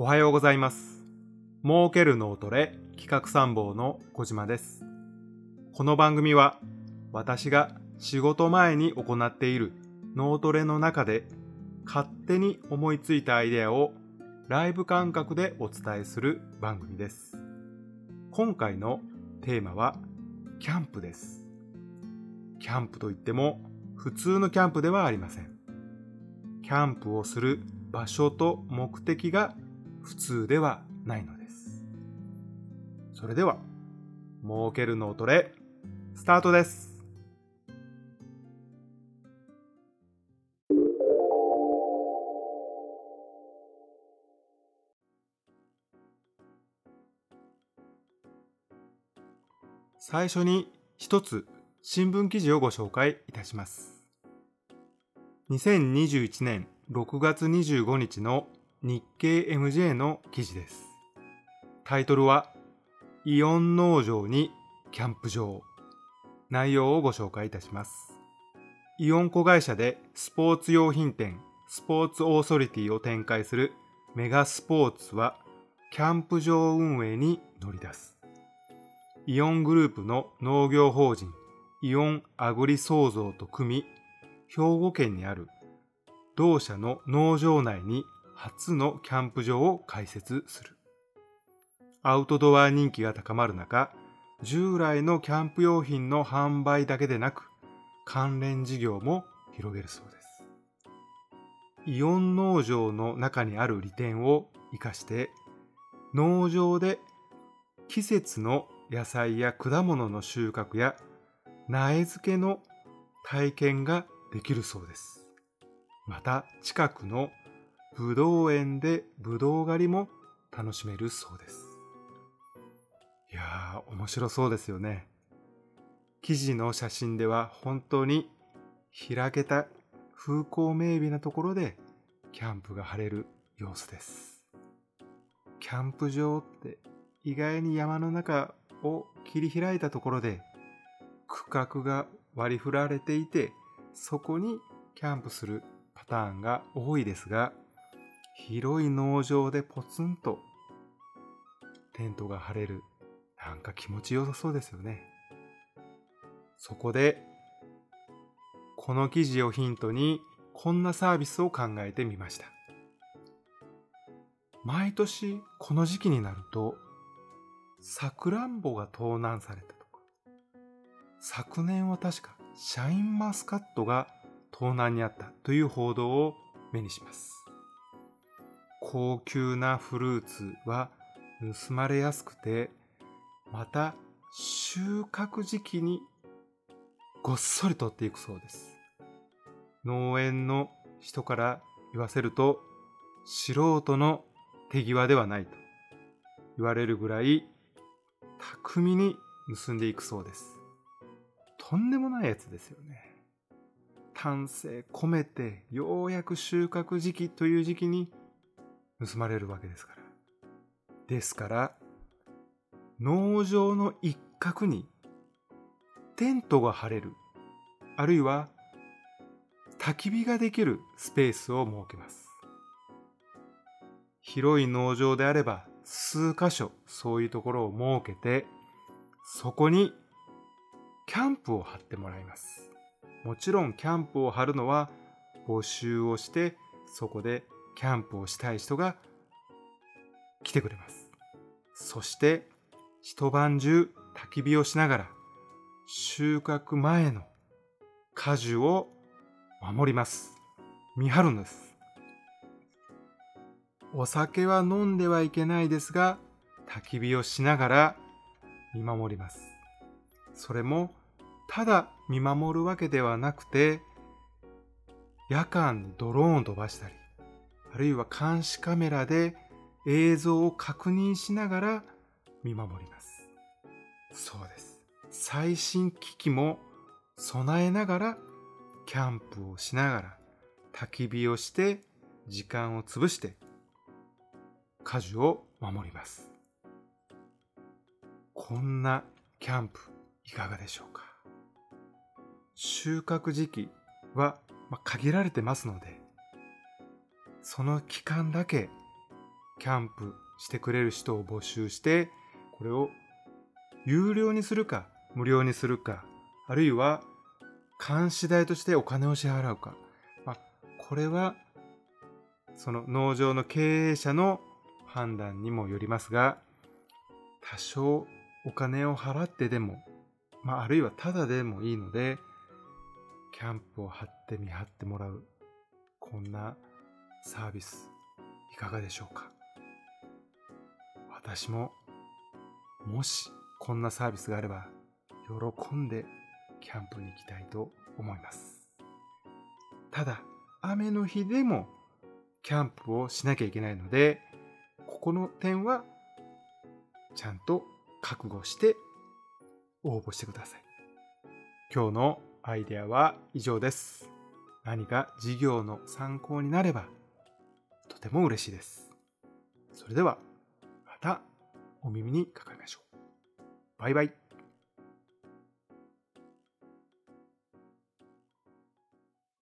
おはようございます。儲ける脳トレ企画参謀の小島です。この番組は私が仕事前に行っている脳トレの中で勝手に思いついたアイデアをライブ感覚でお伝えする番組です。今回のテーマはキャンプです。キャンプといっても普通のキャンプではありません。キャンプをする場所と目的が普通ではないのです。それでは、儲ける脳トレ、スタートです。最初に一つ新聞記事をご紹介いたします。2021年6月25日の日経 MJ の記事です。タイトルは、イオン農場にキャンプ場。内容をご紹介いたします。イオン子会社でスポーツ用品店、スポーツオーソリティを展開するメガスポーツは、キャンプ場運営に乗り出す。イオングループの農業法人、イオンアグリ創造と組み、兵庫県にある同社の農場内に初のキャンプ場を開設する。アウトドア人気が高まる中、従来のキャンプ用品の販売だけでなく、関連事業も広げるそうです。イオン農場の中にある利点を活かして、農場で季節の野菜や果物の収穫や苗付けの体験ができるそうです。また近くのぶどう園でぶどう狩りも楽しめるそうです。いやー、面白そうですよね。記事の写真では本当に開けた風光明媚なところでキャンプが晴れる様子です。キャンプ場って意外に山の中を切り開いたところで区画が割り振られていてそこにキャンプするパターンが多いですが広い農場でポツンとテントが張れるなんか気持ちよさそうですよねそこでこの記事をヒントにこんなサービスを考えてみました毎年この時期になるとさくらんぼが盗難されたとか昨年は確かシャインマスカットが盗難にあったという報道を目にします。高級なフルーツは盗まれやすくて、また収穫時期にごっそり取っていくそうです。農園の人から言わせると、素人の手際ではないと言われるぐらい巧みに盗んでいくそうです。とんでもないやつですよね。丹精込めてようやく収穫時期という時期に盗まれるわけですから。ですから、農場の一角にテントが張れる、あるいは焚き火ができるスペースを設けます。広い農場であれば数箇所そういうところを設けて、そこにキャンプを張ってもらいます。もちろんキャンプを張るのは募集をしてそこでキャンプをしたい人が来てくれます。そして一晩中焚き火をしながら収穫前の果樹を守ります。見張るんです。お酒は飲んではいけないですが焚き火をしながら見守ります。それもただ見守るわけではなくて、夜間にドローンを飛ばしたり、あるいは監視カメラで映像を確認しながら見守ります。そうです。最新機器も備えながら、キャンプをしながら、焚き火をして、時間を潰して、果樹を守ります。こんなキャンプいかがでしょうか？収穫時期はまあ限られてますのでその期間だけキャンプしてくれる人を募集して、これを有料にするか、無料にするか、あるいは監視代としてお金を支払うか。まあ、これは、その農場の経営者の判断にもよりますが、多少お金を払ってでも、まあ、あるいはタダでもいいので、キャンプを張って見張ってもらう、こんなサービス、いかがでしょうか？私も、もしこんなサービスがあれば、喜んでキャンプに行きたいと思います。ただ、雨の日でもキャンプをしなきゃいけないので、ここの点はちゃんと覚悟して応募してください。今日のアイデアは以上です。何か事業の参考になればとても嬉しいです。それではまたお耳にかかりましょう。バイバイ。